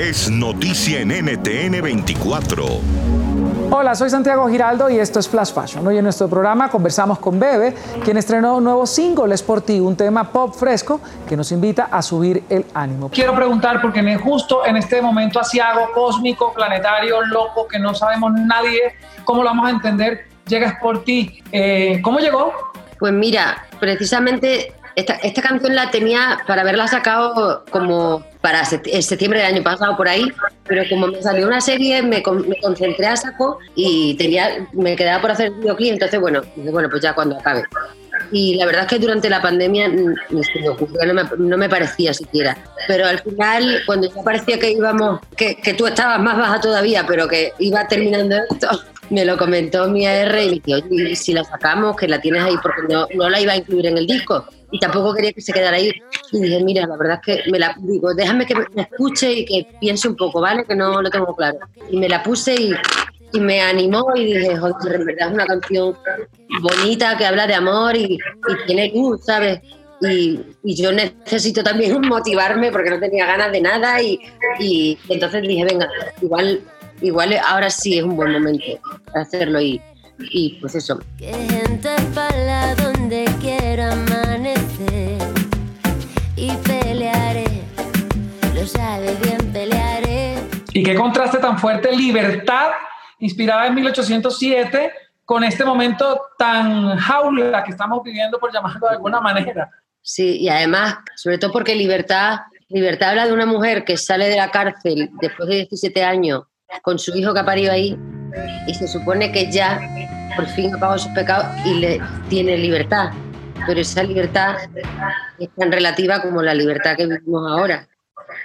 es noticia en NTN 24. Hola, soy Santiago Giraldo y esto es Flash Fashion. Hoy en nuestro programa conversamos con Bebe, quien estrenó un nuevo single, Es por ti, un tema pop fresco que nos invita a subir el ánimo. Quiero preguntar, porque justo en este momento asiago, cósmico, planetario, loco, que no sabemos nadie cómo lo vamos a entender, llega Es por ti. Eh, ¿Cómo llegó? Pues mira, precisamente esta, esta, canción la tenía para haberla sacado como para septiembre del año pasado por ahí, pero como me salió una serie me, me concentré a saco y tenía, me quedaba por hacer videoclip, entonces bueno, bueno, pues ya cuando acabe. Y la verdad es que durante la pandemia no me, no me parecía siquiera. Pero al final, cuando ya parecía que íbamos, que, que tú estabas más baja todavía, pero que iba terminando esto, me lo comentó mi AR y me oye, si la sacamos, que la tienes ahí, porque no, no la iba a incluir en el disco y tampoco quería que se quedara ahí. Y dije, mira, la verdad es que me la digo, déjame que me escuche y que piense un poco, ¿vale? Que no lo tengo claro. Y me la puse y, me animó y dije, joder, en verdad es una canción bonita que habla de amor y, y tiene luz, ¿sabes? Y, y, yo necesito también motivarme porque no tenía ganas de nada y, y entonces dije, venga, igual, igual ahora sí es un buen momento para hacerlo y, y pues eso. Que gente para donde quiera amanecer y pelearé, lo sabe bien, pelearé. Y qué contraste tan fuerte, libertad inspirada en 1807 con este momento tan jaula que estamos viviendo, por llamarlo de alguna manera. Sí, y además, sobre todo porque libertad, libertad habla de una mujer que sale de la cárcel después de 17 años con su hijo que ha parido ahí y se supone que ya por fin ha pagado sus pecados y le tiene libertad. Pero esa libertad es tan relativa como la libertad que vivimos ahora.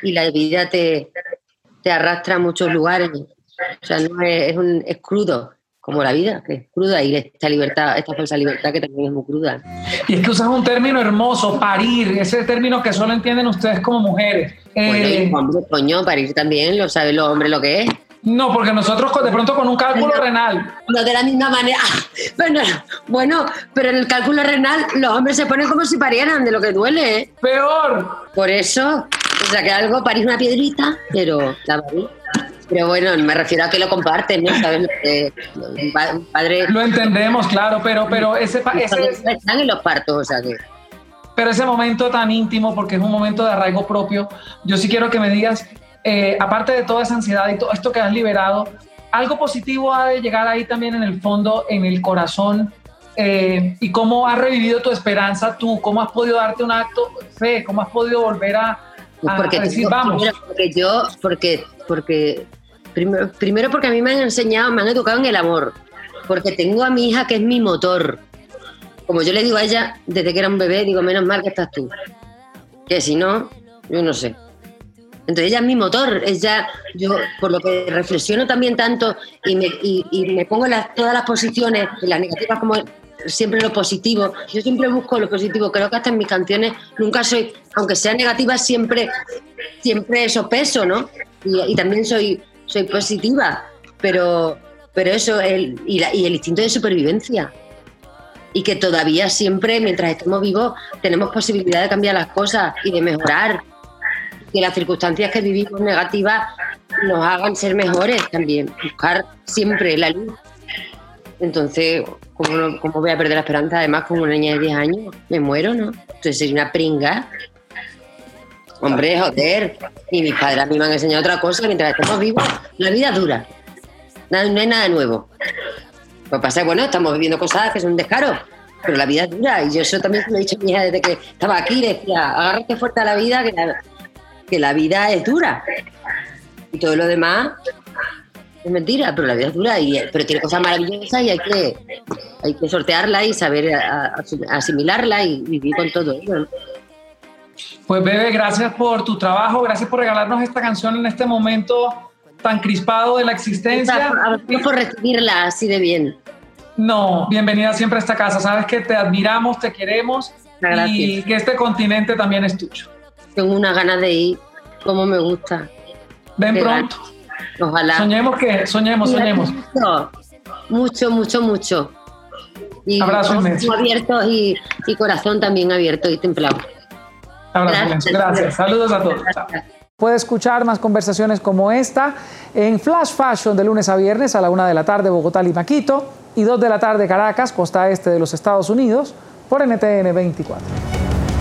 Y la vida te, te arrastra a muchos lugares. O sea, no es, un, es crudo, como la vida, que es cruda, y esta libertad, esta falsa libertad que también es muy cruda. Y es que usas un término hermoso, parir, ese término que solo entienden ustedes como mujeres. Bueno, eh, hombre, coño, parir también, lo saben los hombres lo que es. No, porque nosotros de pronto con un cálculo renal. No de la misma manera. Bueno, bueno, pero en el cálculo renal los hombres se ponen como si parieran de lo que duele. ¿eh? Peor. Por eso, o sea que algo parís una piedrita, pero la Pero bueno, me refiero a que lo comparten, ¿no? ¿Sabes? un padre. Lo entendemos, claro, pero, pero ese, ese. Están en los partos, o sea que. Pero ese momento tan íntimo, porque es un momento de arraigo propio, yo sí quiero que me digas eh, aparte de toda esa ansiedad y todo esto que has liberado, algo positivo ha de llegar ahí también en el fondo, en el corazón. Eh, y cómo has revivido tu esperanza tú, cómo has podido darte un acto de fe, cómo has podido volver a, porque decir, vamos. porque yo, porque, porque primero, primero porque a mí me han enseñado, me han educado en el amor, porque tengo a mi hija que es mi motor. Como yo le digo a ella desde que era un bebé, digo, menos mal que estás tú. Que si no, yo no sé. Entonces ella es mi motor, ella, yo por lo que reflexiono también tanto y me, y, me pongo en todas las posiciones, las negativas como siempre lo positivo, yo siempre busco lo positivo, creo que hasta en mis canciones nunca soy, aunque sea negativa, siempre, siempre eso peso, ¿no? Y, también soy, soy positiva, pero, pero eso, el, y, y el instinto de supervivencia, y que todavía siempre, mientras estemos vivos, tenemos posibilidad de cambiar las cosas y de mejorar que las circunstancias que vivimos negativas nos hagan ser mejores también, buscar siempre la luz. Entonces, ¿cómo, ¿cómo, voy a perder la esperanza? Además, como una niña de 10 años, me muero, ¿no? Entonces sería una pringa. Hombre, joder. Y mis padres a mí me han enseñado otra cosa, mientras estamos vivos, la vida dura. No, no hay nada nuevo. Lo que pasa es bueno, estamos viviendo cosas que son un descaro, pero la vida es dura. Y yo eso también se lo he dicho a mi hija desde que estaba aquí, decía, agárrate fuerte a la vida, que la, que la vida es dura. Y todo lo demás es mentira, pero la vida es dura, y, pero tiene cosas maravillosas y hay que, hay que sortearla y saber asimilarla y vivir con todo ello. Pues Bebe, gracias por tu trabajo, gracias por regalarnos esta canción en este momento tan crispado de la existencia. Gracias por recibirla así de bien. No, bienvenida siempre a esta casa. Sabes que te admiramos, te queremos y que este continente también es tuyo tengo una ganas de ir, como me gusta. Ven pronto. Ojalá. Soñemos que, soñemos, soñemos. Mucho, mucho, mucho. Y Abrazo inmenso. abiertos y, y, corazón también abierto y templado. Abrazo gracias. Gracias. Saludos a todos. Gracias. Puede escuchar más conversaciones como esta en Flash Fashion de lunes a viernes a la una de la tarde Bogotá y Maquito y 2 de la tarde Caracas, costa este de los Estados Unidos, por NTN 24.